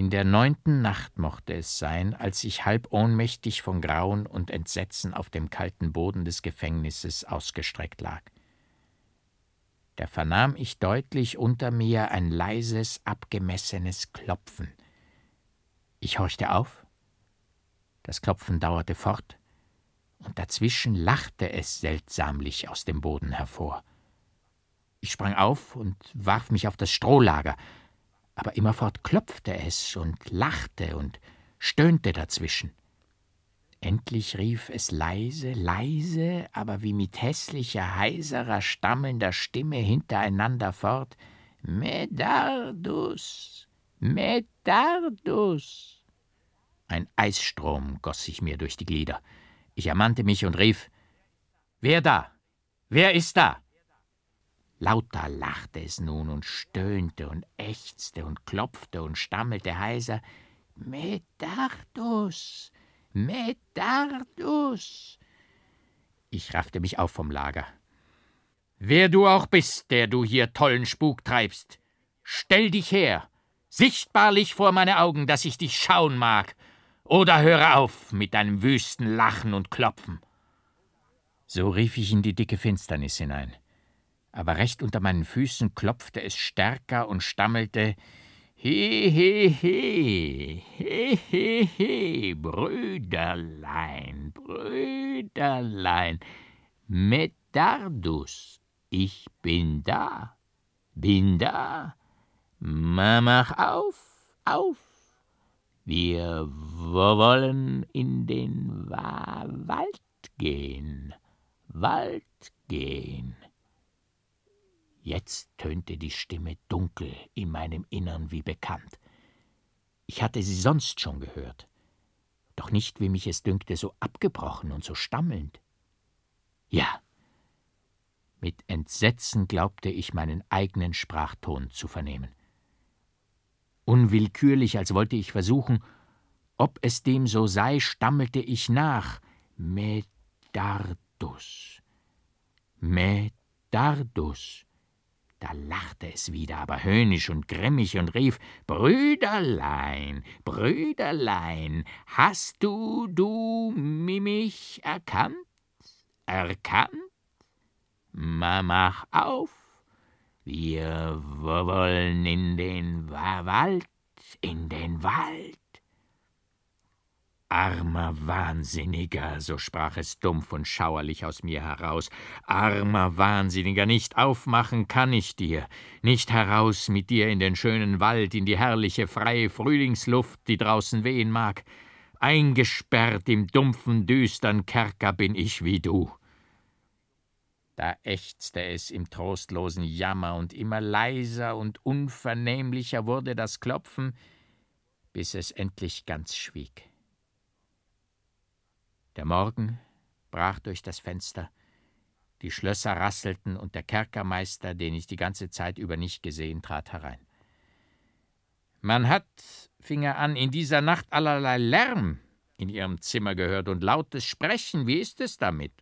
In der neunten Nacht mochte es sein, als ich halb ohnmächtig von Grauen und Entsetzen auf dem kalten Boden des Gefängnisses ausgestreckt lag. Da vernahm ich deutlich unter mir ein leises, abgemessenes Klopfen. Ich horchte auf. Das Klopfen dauerte fort, und dazwischen lachte es seltsamlich aus dem Boden hervor. Ich sprang auf und warf mich auf das Strohlager, aber immerfort klopfte es und lachte und stöhnte dazwischen. Endlich rief es leise, leise, aber wie mit hässlicher, heiserer, stammelnder Stimme hintereinander fort Medardus, Medardus. Ein Eisstrom goss sich mir durch die Glieder. Ich ermannte mich und rief Wer da? Wer ist da? Lauter lachte es nun und stöhnte und ächzte und klopfte und stammelte heiser Medardus, Medardus. Ich raffte mich auf vom Lager. Wer du auch bist, der du hier tollen Spuk treibst, stell dich her, sichtbarlich vor meine Augen, dass ich dich schauen mag, oder höre auf mit deinem wüsten Lachen und Klopfen. So rief ich in die dicke Finsternis hinein. Aber recht unter meinen Füßen klopfte es stärker und stammelte He, he, he, he, he, he, Brüderlein, Brüderlein, Medardus, ich bin da, bin da, mach auf, auf, wir wollen in den Wald gehen, Wald gehen. Jetzt tönte die Stimme dunkel in meinem Innern wie bekannt. Ich hatte sie sonst schon gehört, doch nicht, wie mich es dünkte, so abgebrochen und so stammelnd. Ja, mit Entsetzen glaubte ich meinen eigenen Sprachton zu vernehmen. Unwillkürlich, als wollte ich versuchen, ob es dem so sei, stammelte ich nach Medardus. Medardus. Da lachte es wieder, aber höhnisch und grimmig und rief Brüderlein, Brüderlein, hast du du mich erkannt? Erkannt? Ma mach auf, wir wollen in den Wald, in den Wald. Armer Wahnsinniger, so sprach es dumpf und schauerlich aus mir heraus. Armer Wahnsinniger, nicht aufmachen kann ich dir, nicht heraus mit dir in den schönen Wald, in die herrliche, freie Frühlingsluft, die draußen wehen mag. Eingesperrt im dumpfen, düstern Kerker bin ich wie du. Da ächzte es im trostlosen Jammer, und immer leiser und unvernehmlicher wurde das Klopfen, bis es endlich ganz schwieg. Der Morgen brach durch das Fenster, die Schlösser rasselten und der Kerkermeister, den ich die ganze Zeit über nicht gesehen, trat herein. Man hat, fing er an, in dieser Nacht allerlei Lärm in Ihrem Zimmer gehört und lautes Sprechen. Wie ist es damit?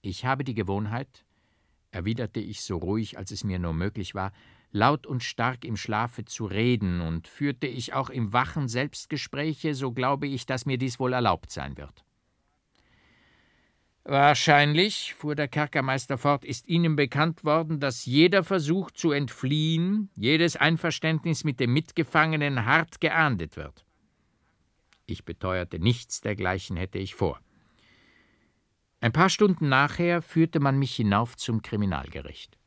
Ich habe die Gewohnheit, erwiderte ich so ruhig, als es mir nur möglich war, laut und stark im Schlafe zu reden, und führte ich auch im wachen Selbstgespräche, so glaube ich, dass mir dies wohl erlaubt sein wird. Wahrscheinlich, fuhr der Kerkermeister fort, ist Ihnen bekannt worden, dass jeder Versuch zu entfliehen, jedes Einverständnis mit dem Mitgefangenen hart geahndet wird. Ich beteuerte, nichts dergleichen hätte ich vor. Ein paar Stunden nachher führte man mich hinauf zum Kriminalgericht.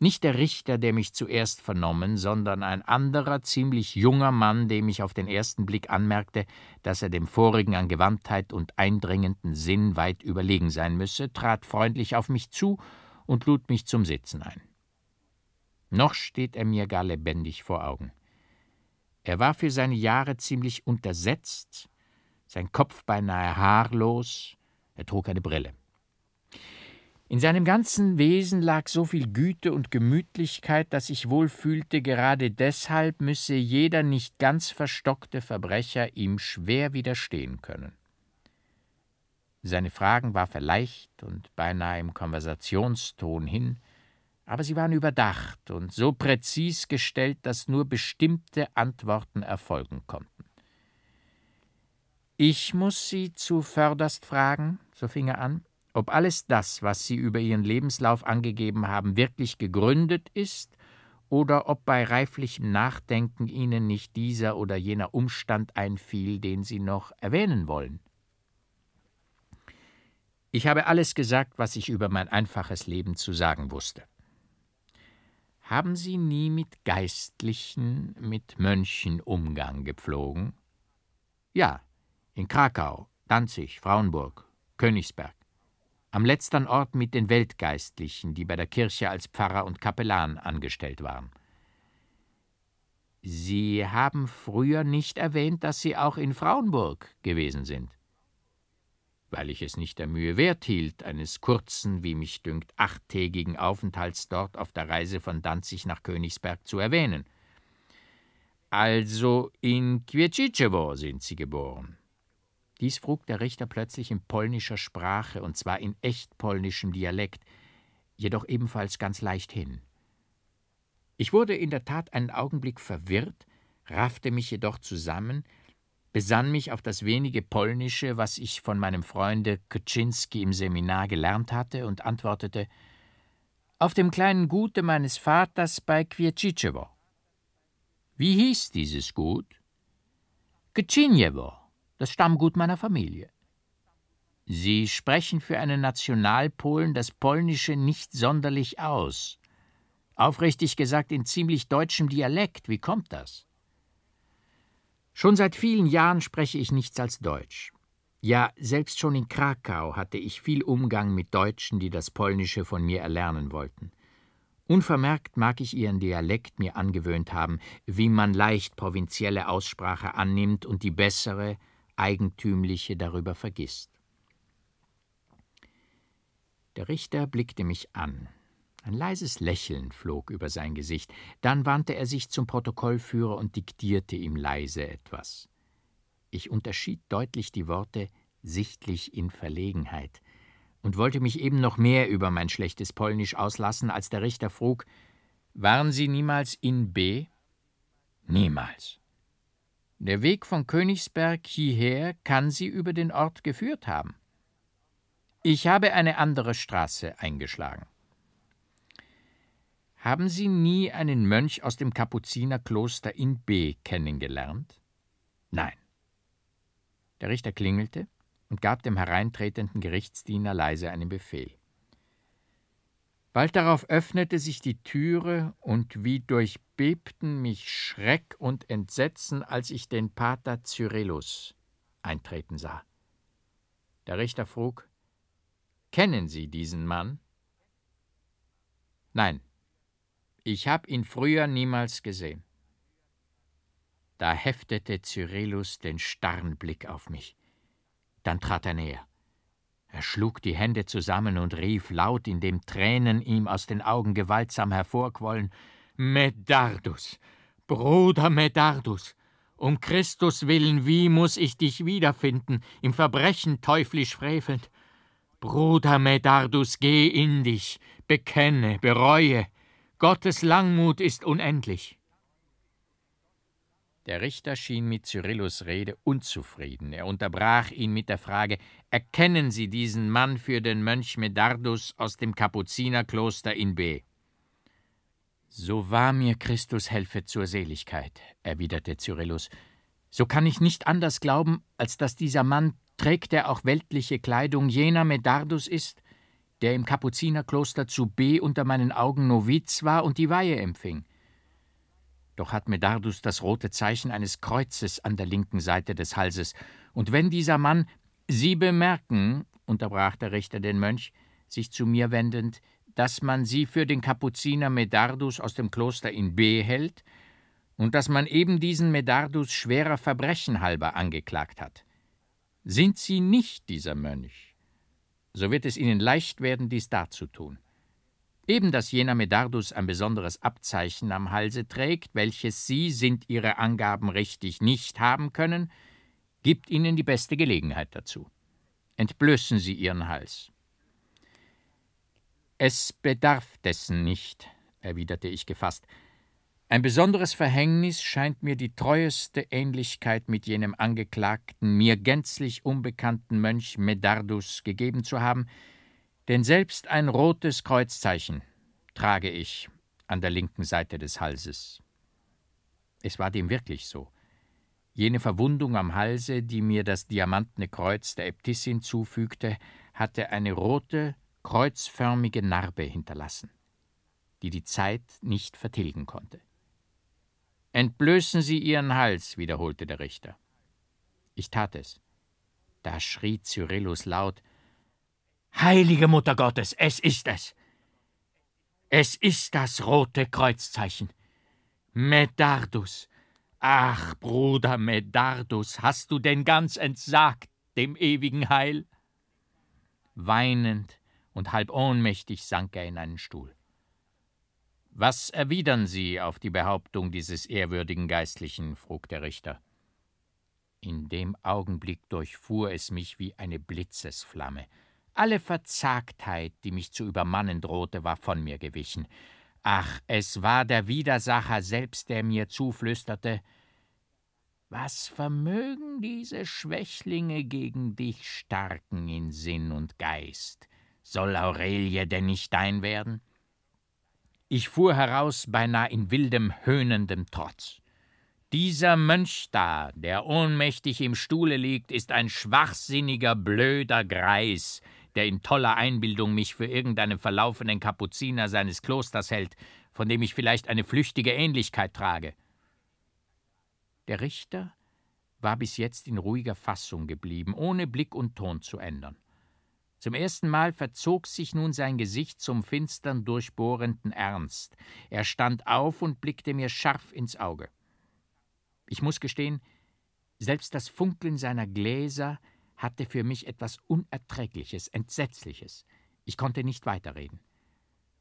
Nicht der Richter, der mich zuerst vernommen, sondern ein anderer, ziemlich junger Mann, dem ich auf den ersten Blick anmerkte, dass er dem vorigen an Gewandtheit und eindringenden Sinn weit überlegen sein müsse, trat freundlich auf mich zu und lud mich zum Sitzen ein. Noch steht er mir gar lebendig vor Augen. Er war für seine Jahre ziemlich untersetzt, sein Kopf beinahe haarlos, er trug eine Brille. In seinem ganzen Wesen lag so viel Güte und Gemütlichkeit, dass ich wohl fühlte, gerade deshalb müsse jeder nicht ganz verstockte Verbrecher ihm schwer widerstehen können. Seine Fragen warf er leicht und beinahe im Konversationston hin, aber sie waren überdacht und so präzis gestellt, dass nur bestimmte Antworten erfolgen konnten. Ich muss Sie zuvörderst fragen, so fing er an, ob alles das, was Sie über Ihren Lebenslauf angegeben haben, wirklich gegründet ist oder ob bei reiflichem Nachdenken Ihnen nicht dieser oder jener Umstand einfiel, den Sie noch erwähnen wollen. Ich habe alles gesagt, was ich über mein einfaches Leben zu sagen wusste. Haben Sie nie mit Geistlichen, mit Mönchen Umgang gepflogen? Ja, in Krakau, Danzig, Frauenburg, Königsberg. Am letzten Ort mit den Weltgeistlichen, die bei der Kirche als Pfarrer und Kapellan angestellt waren. Sie haben früher nicht erwähnt, dass Sie auch in Frauenburg gewesen sind weil ich es nicht der Mühe wert hielt, eines kurzen, wie mich dünkt, achttägigen Aufenthalts dort auf der Reise von Danzig nach Königsberg zu erwähnen. Also in Kwiecicewo sind Sie geboren. Dies frug der Richter plötzlich in polnischer Sprache, und zwar in echt polnischem Dialekt, jedoch ebenfalls ganz leicht hin. Ich wurde in der Tat einen Augenblick verwirrt, raffte mich jedoch zusammen, besann mich auf das wenige Polnische, was ich von meinem Freunde Kaczynski im Seminar gelernt hatte, und antwortete Auf dem kleinen Gute meines Vaters bei Kwiecicewo. Wie hieß dieses Gut? Keczynjewo, das Stammgut meiner Familie. Sie sprechen für einen Nationalpolen das Polnische nicht sonderlich aus. Aufrichtig gesagt in ziemlich deutschem Dialekt. Wie kommt das? Schon seit vielen Jahren spreche ich nichts als Deutsch. Ja, selbst schon in Krakau hatte ich viel Umgang mit Deutschen, die das Polnische von mir erlernen wollten. Unvermerkt mag ich ihren Dialekt mir angewöhnt haben, wie man leicht provinzielle Aussprache annimmt und die bessere, eigentümliche darüber vergisst. Der Richter blickte mich an. Ein leises Lächeln flog über sein Gesicht, dann wandte er sich zum Protokollführer und diktierte ihm leise etwas. Ich unterschied deutlich die Worte sichtlich in Verlegenheit und wollte mich eben noch mehr über mein schlechtes Polnisch auslassen, als der Richter frug: Waren Sie niemals in B? Niemals. Der Weg von Königsberg hierher kann Sie über den Ort geführt haben. Ich habe eine andere Straße eingeschlagen. Haben Sie nie einen Mönch aus dem Kapuzinerkloster in B kennengelernt? Nein. Der Richter klingelte und gab dem hereintretenden Gerichtsdiener leise einen Befehl. Bald darauf öffnete sich die Türe, und wie durchbebten mich Schreck und Entsetzen, als ich den Pater Cyrillus eintreten sah. Der Richter frug: Kennen Sie diesen Mann? Nein, ich habe ihn früher niemals gesehen. Da heftete Cyrillus den starren Blick auf mich. Dann trat er näher. Er schlug die Hände zusammen und rief laut, indem Tränen ihm aus den Augen gewaltsam hervorquollen: Medardus, Bruder Medardus, um Christus willen, wie muss ich dich wiederfinden, im Verbrechen teuflisch frevelnd? Bruder Medardus, geh in dich, bekenne, bereue, Gottes Langmut ist unendlich. Der Richter schien mit Cyrillus Rede unzufrieden. Er unterbrach ihn mit der Frage: Erkennen Sie diesen Mann für den Mönch Medardus aus dem Kapuzinerkloster in B? So wahr mir Christus helfe zur Seligkeit, erwiderte Cyrillus. So kann ich nicht anders glauben, als dass dieser Mann, trägt er auch weltliche Kleidung, jener Medardus ist, der im Kapuzinerkloster zu B unter meinen Augen Noviz war und die Weihe empfing. Doch hat Medardus das rote Zeichen eines Kreuzes an der linken Seite des Halses, und wenn dieser Mann Sie bemerken, unterbrach der Richter den Mönch, sich zu mir wendend, dass man Sie für den Kapuziner Medardus aus dem Kloster in B hält und dass man eben diesen Medardus schwerer Verbrechen halber angeklagt hat. Sind Sie nicht dieser Mönch? so wird es ihnen leicht werden, dies darzutun. Eben dass jener Medardus ein besonderes Abzeichen am Halse trägt, welches Sie, sind Ihre Angaben richtig, nicht haben können, gibt Ihnen die beste Gelegenheit dazu. Entblößen Sie Ihren Hals. Es bedarf dessen nicht, erwiderte ich gefasst. Ein besonderes Verhängnis scheint mir die treueste Ähnlichkeit mit jenem angeklagten, mir gänzlich unbekannten Mönch Medardus gegeben zu haben, denn selbst ein rotes Kreuzzeichen trage ich an der linken Seite des Halses. Es war dem wirklich so. Jene Verwundung am Halse, die mir das diamantene Kreuz der Äbtissin zufügte, hatte eine rote, kreuzförmige Narbe hinterlassen, die die Zeit nicht vertilgen konnte. Entblößen Sie Ihren Hals, wiederholte der Richter. Ich tat es. Da schrie Cyrillus laut Heilige Mutter Gottes, es ist es. Es ist das rote Kreuzzeichen. Medardus. Ach, Bruder Medardus, hast du denn ganz entsagt dem ewigen Heil? Weinend und halb ohnmächtig sank er in einen Stuhl. Was erwidern Sie auf die Behauptung dieses ehrwürdigen Geistlichen? frug der Richter. In dem Augenblick durchfuhr es mich wie eine Blitzesflamme. Alle Verzagtheit, die mich zu übermannen drohte, war von mir gewichen. Ach, es war der Widersacher selbst, der mir zuflüsterte Was vermögen diese Schwächlinge gegen dich starken in Sinn und Geist? Soll Aurelie denn nicht dein werden? Ich fuhr heraus beinahe in wildem, höhnendem Trotz. Dieser Mönch da, der ohnmächtig im Stuhle liegt, ist ein schwachsinniger, blöder Greis, der in toller Einbildung mich für irgendeinen verlaufenen Kapuziner seines Klosters hält, von dem ich vielleicht eine flüchtige Ähnlichkeit trage. Der Richter war bis jetzt in ruhiger Fassung geblieben, ohne Blick und Ton zu ändern. Zum ersten Mal verzog sich nun sein Gesicht zum finstern, durchbohrenden Ernst. Er stand auf und blickte mir scharf ins Auge. Ich muss gestehen, selbst das Funkeln seiner Gläser hatte für mich etwas Unerträgliches, Entsetzliches. Ich konnte nicht weiterreden.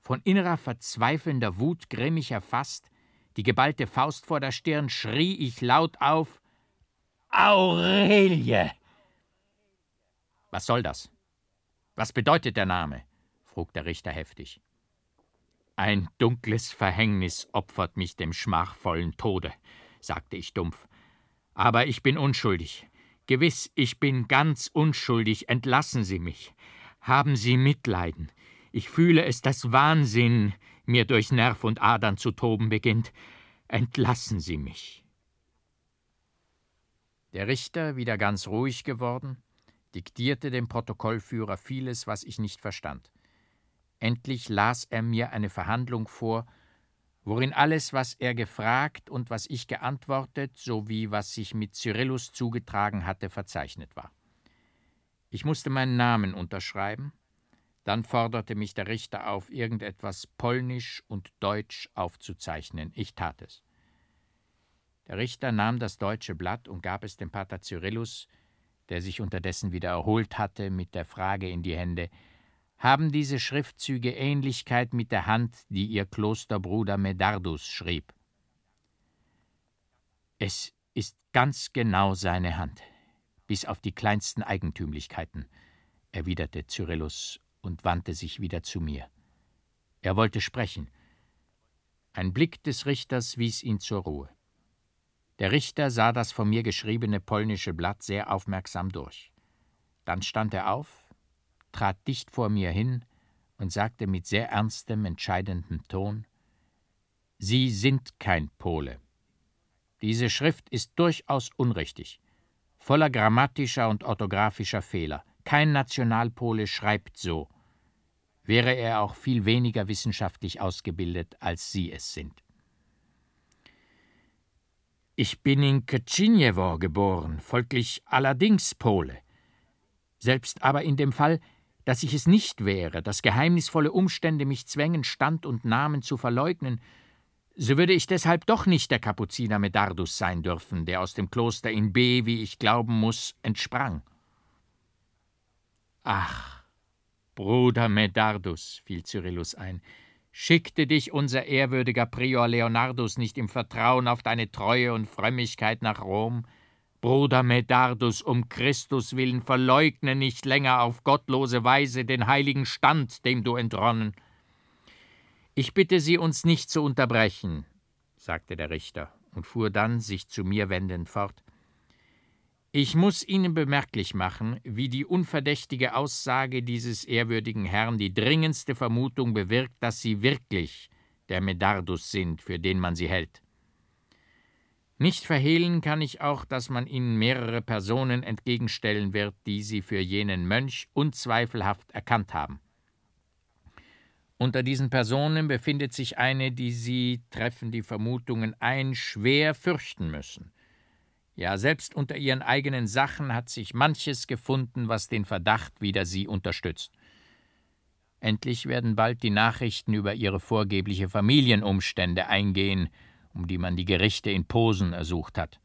Von innerer verzweifelnder Wut grimmig erfasst, die geballte Faust vor der Stirn, schrie ich laut auf Aurelie. Was soll das? Was bedeutet der Name? frug der Richter heftig. Ein dunkles Verhängnis opfert mich dem schmachvollen Tode, sagte ich dumpf. Aber ich bin unschuldig. Gewiss, ich bin ganz unschuldig. Entlassen Sie mich. Haben Sie Mitleiden. Ich fühle es, dass Wahnsinn mir durch Nerv und Adern zu toben beginnt. Entlassen Sie mich. Der Richter, wieder ganz ruhig geworden, diktierte dem Protokollführer vieles, was ich nicht verstand. Endlich las er mir eine Verhandlung vor, worin alles, was er gefragt und was ich geantwortet, sowie was sich mit Cyrillus zugetragen hatte, verzeichnet war. Ich musste meinen Namen unterschreiben, dann forderte mich der Richter auf, irgendetwas Polnisch und Deutsch aufzuzeichnen. Ich tat es. Der Richter nahm das deutsche Blatt und gab es dem Pater Cyrillus, der sich unterdessen wieder erholt hatte, mit der Frage in die Hände Haben diese Schriftzüge Ähnlichkeit mit der Hand, die ihr Klosterbruder Medardus schrieb? Es ist ganz genau seine Hand, bis auf die kleinsten Eigentümlichkeiten, erwiderte Cyrillus und wandte sich wieder zu mir. Er wollte sprechen. Ein Blick des Richters wies ihn zur Ruhe. Der Richter sah das von mir geschriebene polnische Blatt sehr aufmerksam durch. Dann stand er auf, trat dicht vor mir hin und sagte mit sehr ernstem, entscheidendem Ton Sie sind kein Pole. Diese Schrift ist durchaus unrichtig, voller grammatischer und orthografischer Fehler. Kein Nationalpole schreibt so, wäre er auch viel weniger wissenschaftlich ausgebildet, als Sie es sind. Ich bin in Keczynjewo geboren, folglich allerdings Pole. Selbst aber in dem Fall, dass ich es nicht wäre, dass geheimnisvolle Umstände mich zwängen, Stand und Namen zu verleugnen, so würde ich deshalb doch nicht der Kapuziner Medardus sein dürfen, der aus dem Kloster in B, wie ich glauben muss, entsprang. Ach, Bruder Medardus, fiel Cyrillus ein, Schickte dich unser ehrwürdiger Prior Leonardus nicht im Vertrauen auf deine Treue und Frömmigkeit nach Rom? Bruder Medardus, um Christus willen, verleugne nicht länger auf gottlose Weise den heiligen Stand, dem du entronnen. Ich bitte Sie, uns nicht zu unterbrechen, sagte der Richter und fuhr dann, sich zu mir wendend, fort. Ich muss Ihnen bemerklich machen, wie die unverdächtige Aussage dieses ehrwürdigen Herrn die dringendste Vermutung bewirkt, dass Sie wirklich der Medardus sind, für den man Sie hält. Nicht verhehlen kann ich auch, dass man Ihnen mehrere Personen entgegenstellen wird, die Sie für jenen Mönch unzweifelhaft erkannt haben. Unter diesen Personen befindet sich eine, die Sie, treffen die Vermutungen ein, schwer fürchten müssen. Ja, selbst unter Ihren eigenen Sachen hat sich manches gefunden, was den Verdacht wider Sie unterstützt. Endlich werden bald die Nachrichten über Ihre vorgebliche Familienumstände eingehen, um die man die Gerichte in Posen ersucht hat.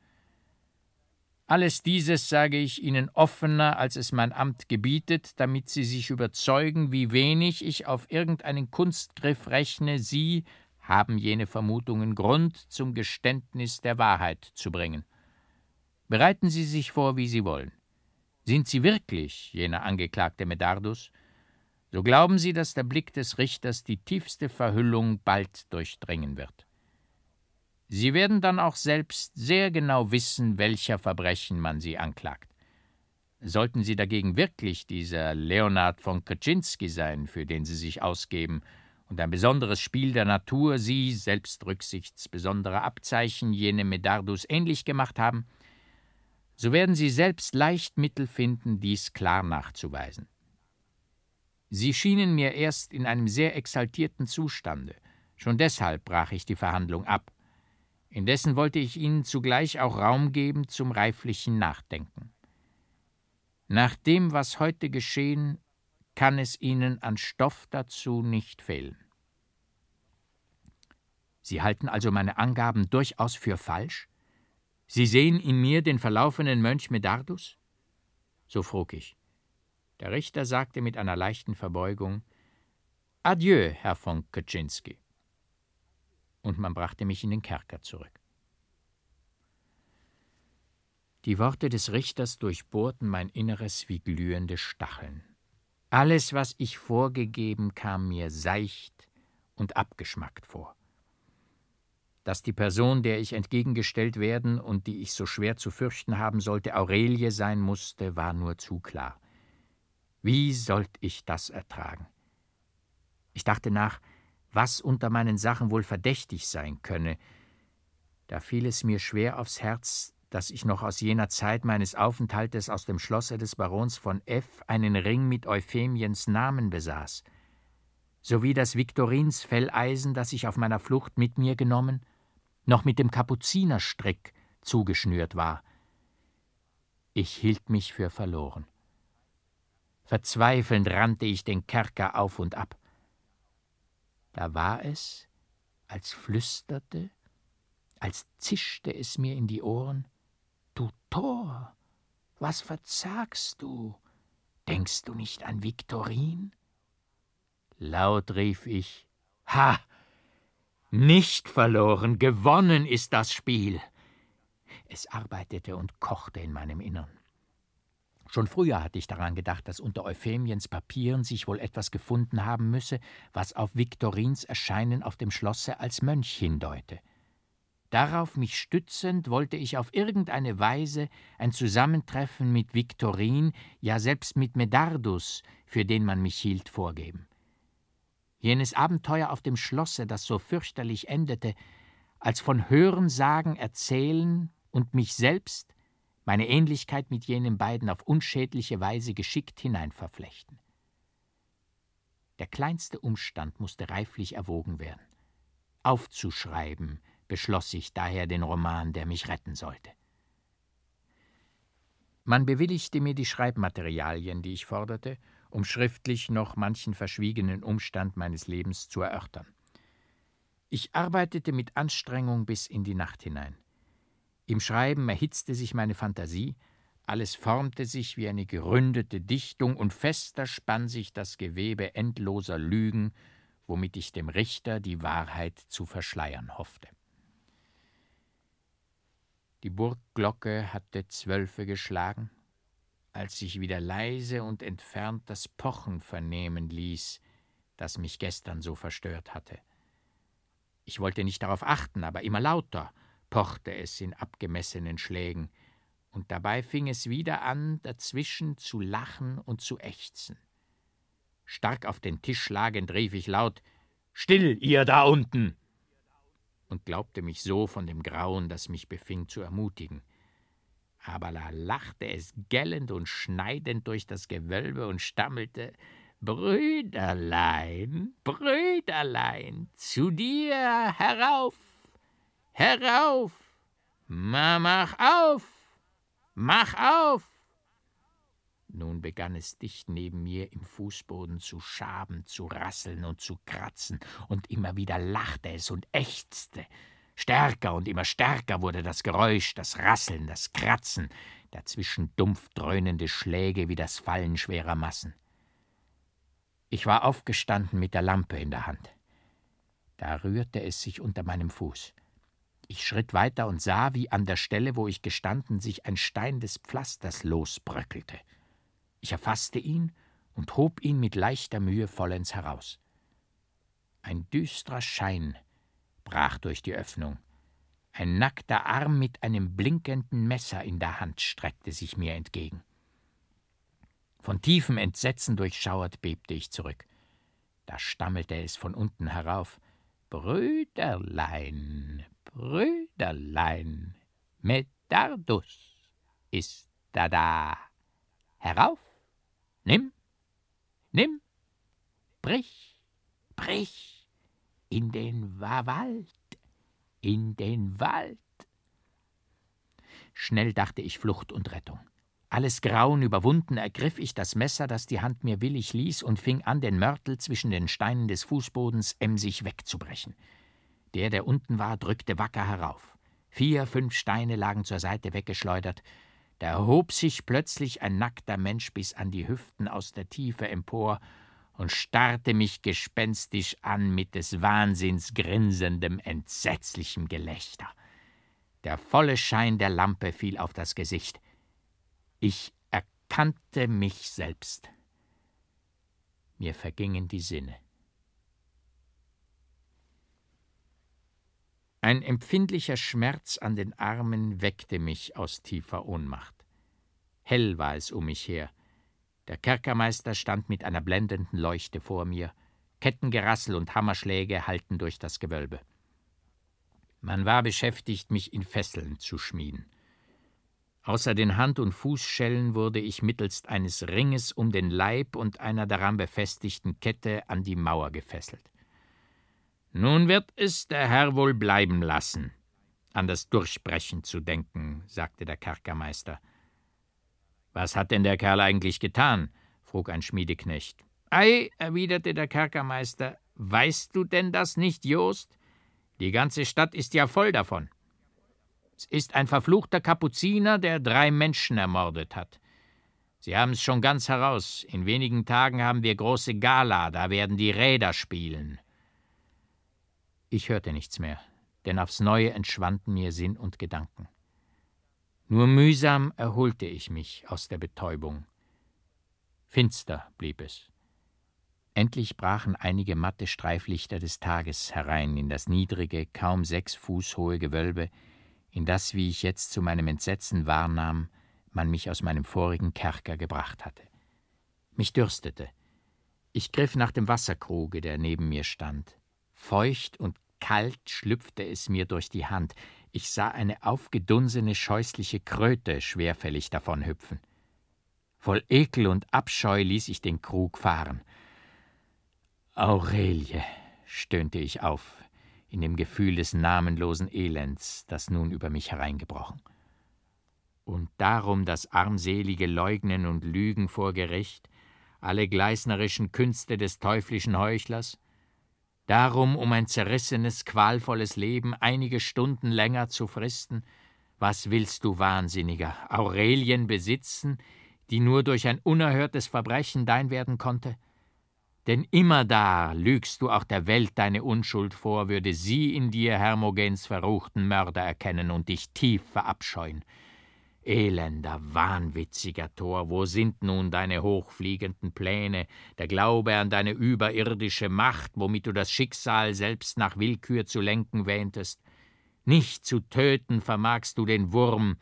Alles dieses sage ich Ihnen offener, als es mein Amt gebietet, damit Sie sich überzeugen, wie wenig ich auf irgendeinen Kunstgriff rechne, Sie haben jene Vermutungen Grund, zum Geständnis der Wahrheit zu bringen. Bereiten Sie sich vor, wie Sie wollen. Sind Sie wirklich jener Angeklagte Medardus? So glauben Sie, dass der Blick des Richters die tiefste Verhüllung bald durchdringen wird. Sie werden dann auch selbst sehr genau wissen, welcher Verbrechen man Sie anklagt. Sollten Sie dagegen wirklich dieser Leonard von Kaczynski sein, für den Sie sich ausgeben, und ein besonderes Spiel der Natur Sie, selbst rücksichts besonderer Abzeichen, jene Medardus ähnlich gemacht haben, so werden Sie selbst leicht Mittel finden, dies klar nachzuweisen. Sie schienen mir erst in einem sehr exaltierten Zustande, schon deshalb brach ich die Verhandlung ab. Indessen wollte ich Ihnen zugleich auch Raum geben zum reiflichen Nachdenken. Nach dem, was heute geschehen, kann es Ihnen an Stoff dazu nicht fehlen. Sie halten also meine Angaben durchaus für falsch? Sie sehen in mir den verlaufenen Mönch Medardus? So frug ich. Der Richter sagte mit einer leichten Verbeugung Adieu, Herr von Kaczynski und man brachte mich in den Kerker zurück. Die Worte des Richters durchbohrten mein Inneres wie glühende Stacheln. Alles, was ich vorgegeben, kam mir seicht und abgeschmackt vor. Dass die Person, der ich entgegengestellt werden und die ich so schwer zu fürchten haben sollte, Aurelie sein musste, war nur zu klar. Wie sollte ich das ertragen? Ich dachte nach, was unter meinen Sachen wohl verdächtig sein könne. Da fiel es mir schwer aufs Herz, dass ich noch aus jener Zeit meines Aufenthaltes aus dem Schlosse des Barons von F einen Ring mit Euphemiens Namen besaß, sowie das Viktorins Felleisen, das ich auf meiner Flucht mit mir genommen, noch mit dem Kapuzinerstrick zugeschnürt war. Ich hielt mich für verloren. Verzweifelnd rannte ich den Kerker auf und ab. Da war es, als flüsterte, als zischte es mir in die Ohren, Du Tor, was verzagst du? Denkst du nicht an Viktorin? Laut rief ich, Ha! Nicht verloren, gewonnen ist das Spiel. Es arbeitete und kochte in meinem Innern. Schon früher hatte ich daran gedacht, dass unter Euphemiens Papieren sich wohl etwas gefunden haben müsse, was auf Viktorins Erscheinen auf dem Schlosse als Mönch hindeute. Darauf mich stützend, wollte ich auf irgendeine Weise ein Zusammentreffen mit Viktorin, ja selbst mit Medardus, für den man mich hielt, vorgeben. Jenes Abenteuer auf dem Schlosse, das so fürchterlich endete, als von Hörensagen erzählen und mich selbst meine Ähnlichkeit mit jenen beiden auf unschädliche Weise geschickt hineinverflechten. Der kleinste Umstand musste reiflich erwogen werden. Aufzuschreiben beschloss ich daher den Roman, der mich retten sollte. Man bewilligte mir die Schreibmaterialien, die ich forderte, um schriftlich noch manchen verschwiegenen Umstand meines Lebens zu erörtern. Ich arbeitete mit Anstrengung bis in die Nacht hinein. Im Schreiben erhitzte sich meine Fantasie, alles formte sich wie eine geründete Dichtung, und fester spann sich das Gewebe endloser Lügen, womit ich dem Richter die Wahrheit zu verschleiern hoffte. Die Burgglocke hatte Zwölfe geschlagen, als sich wieder leise und entfernt das Pochen vernehmen ließ, das mich gestern so verstört hatte. Ich wollte nicht darauf achten, aber immer lauter pochte es in abgemessenen Schlägen, und dabei fing es wieder an, dazwischen zu lachen und zu ächzen. Stark auf den Tisch schlagend rief ich laut Still, ihr da unten. und glaubte mich so von dem Grauen, das mich befing, zu ermutigen. Aber da lachte es gellend und schneidend durch das Gewölbe und stammelte Brüderlein, Brüderlein, zu dir herauf, herauf, mach auf, mach auf. Nun begann es dicht neben mir im Fußboden zu schaben, zu rasseln und zu kratzen, und immer wieder lachte es und ächzte. Stärker und immer stärker wurde das Geräusch, das Rasseln, das Kratzen, dazwischen dumpf dröhnende Schläge wie das Fallen schwerer Massen. Ich war aufgestanden mit der Lampe in der Hand. Da rührte es sich unter meinem Fuß. Ich schritt weiter und sah, wie an der Stelle, wo ich gestanden, sich ein Stein des Pflasters losbröckelte. Ich erfasste ihn und hob ihn mit leichter Mühe vollends heraus. Ein düstrer Schein brach durch die Öffnung. Ein nackter Arm mit einem blinkenden Messer in der Hand streckte sich mir entgegen. Von tiefem Entsetzen durchschauert bebte ich zurück. Da stammelte es von unten herauf Brüderlein, Brüderlein, Medardus ist da da. Herauf, nimm, nimm, brich, brich in den Wald, in den Wald. Schnell dachte ich Flucht und Rettung. Alles Grauen überwunden, ergriff ich das Messer, das die Hand mir willig ließ, und fing an, den Mörtel zwischen den Steinen des Fußbodens emsig wegzubrechen. Der, der unten war, drückte wacker herauf. Vier, fünf Steine lagen zur Seite weggeschleudert. Da erhob sich plötzlich ein nackter Mensch bis an die Hüften aus der Tiefe empor und starrte mich gespenstisch an mit des Wahnsinns grinsendem, entsetzlichem Gelächter. Der volle Schein der Lampe fiel auf das Gesicht. Ich erkannte mich selbst. Mir vergingen die Sinne. Ein empfindlicher Schmerz an den Armen weckte mich aus tiefer Ohnmacht. Hell war es um mich her. Der Kerkermeister stand mit einer blendenden Leuchte vor mir. Kettengerassel und Hammerschläge hallten durch das Gewölbe. Man war beschäftigt, mich in Fesseln zu schmieden. Außer den Hand- und Fußschellen wurde ich mittelst eines Ringes um den Leib und einer daran befestigten Kette an die Mauer gefesselt. Nun wird es der Herr wohl bleiben lassen, an das Durchbrechen zu denken, sagte der Kerkermeister. Was hat denn der Kerl eigentlich getan? frug ein Schmiedeknecht. Ei, erwiderte der Kerkermeister, weißt du denn das nicht, Jost? Die ganze Stadt ist ja voll davon. Es ist ein verfluchter Kapuziner, der drei Menschen ermordet hat. Sie haben es schon ganz heraus. In wenigen Tagen haben wir große Gala, da werden die Räder spielen. Ich hörte nichts mehr, denn aufs Neue entschwanden mir Sinn und Gedanken. Nur mühsam erholte ich mich aus der Betäubung. Finster blieb es. Endlich brachen einige matte Streiflichter des Tages herein in das niedrige, kaum sechs Fuß hohe Gewölbe, in das, wie ich jetzt zu meinem Entsetzen wahrnahm, man mich aus meinem vorigen Kerker gebracht hatte. Mich dürstete. Ich griff nach dem Wasserkruge, der neben mir stand. Feucht und kalt schlüpfte es mir durch die Hand. Ich sah eine aufgedunsene, scheußliche Kröte schwerfällig davonhüpfen. Voll Ekel und Abscheu ließ ich den Krug fahren. Aurelie, stöhnte ich auf, in dem Gefühl des namenlosen Elends, das nun über mich hereingebrochen. Und darum das armselige Leugnen und Lügen vor Gericht, alle gleisnerischen Künste des teuflischen Heuchlers? Darum, um ein zerrissenes, qualvolles Leben einige Stunden länger zu fristen? Was willst du, Wahnsinniger, Aurelien besitzen, die nur durch ein unerhörtes Verbrechen dein werden konnte? Denn immerdar lügst du auch der Welt deine Unschuld vor, würde sie in dir Hermogens verruchten Mörder erkennen und dich tief verabscheuen. Elender, wahnwitziger Tor, wo sind nun deine hochfliegenden Pläne, der Glaube an deine überirdische Macht, womit du das Schicksal selbst nach Willkür zu lenken wähntest? Nicht zu töten vermagst du den Wurm,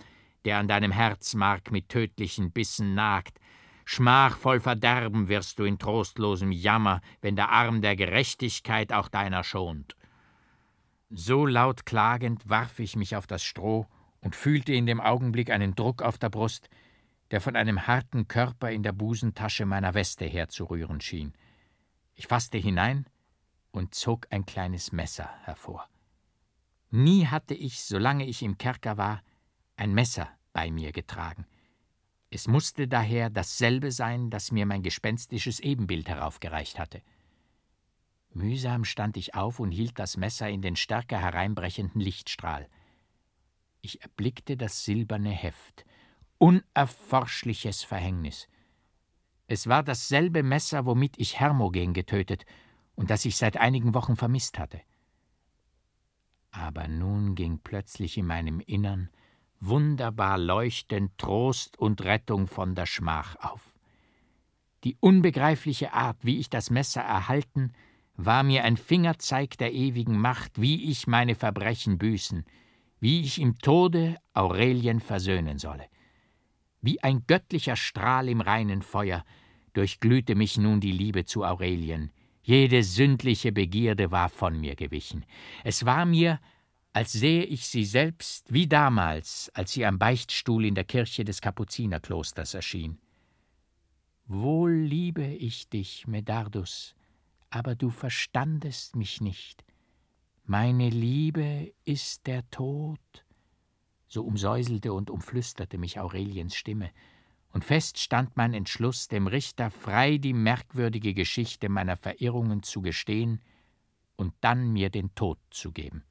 der an deinem Herzmark mit tödlichen Bissen nagt. Schmachvoll verderben wirst du in trostlosem Jammer, wenn der Arm der Gerechtigkeit auch deiner schont. So laut klagend warf ich mich auf das Stroh und fühlte in dem Augenblick einen Druck auf der Brust, der von einem harten Körper in der Busentasche meiner Weste herzurühren schien. Ich fasste hinein und zog ein kleines Messer hervor. Nie hatte ich, solange ich im Kerker war, ein Messer bei mir getragen. Es musste daher dasselbe sein, das mir mein gespenstisches Ebenbild heraufgereicht hatte. Mühsam stand ich auf und hielt das Messer in den stärker hereinbrechenden Lichtstrahl. Ich erblickte das silberne Heft. Unerforschliches Verhängnis. Es war dasselbe Messer, womit ich Hermogen getötet und das ich seit einigen Wochen vermisst hatte. Aber nun ging plötzlich in meinem Innern wunderbar leuchtend Trost und Rettung von der Schmach auf. Die unbegreifliche Art, wie ich das Messer erhalten, war mir ein Fingerzeig der ewigen Macht, wie ich meine Verbrechen büßen, wie ich im Tode Aurelien versöhnen solle. Wie ein göttlicher Strahl im reinen Feuer durchglühte mich nun die Liebe zu Aurelien, jede sündliche Begierde war von mir gewichen. Es war mir, als sähe ich sie selbst wie damals, als sie am Beichtstuhl in der Kirche des Kapuzinerklosters erschien. Wohl liebe ich dich, Medardus, aber du verstandest mich nicht. Meine Liebe ist der Tod. So umsäuselte und umflüsterte mich Aureliens Stimme, und fest stand mein Entschluss, dem Richter frei die merkwürdige Geschichte meiner Verirrungen zu gestehen und dann mir den Tod zu geben.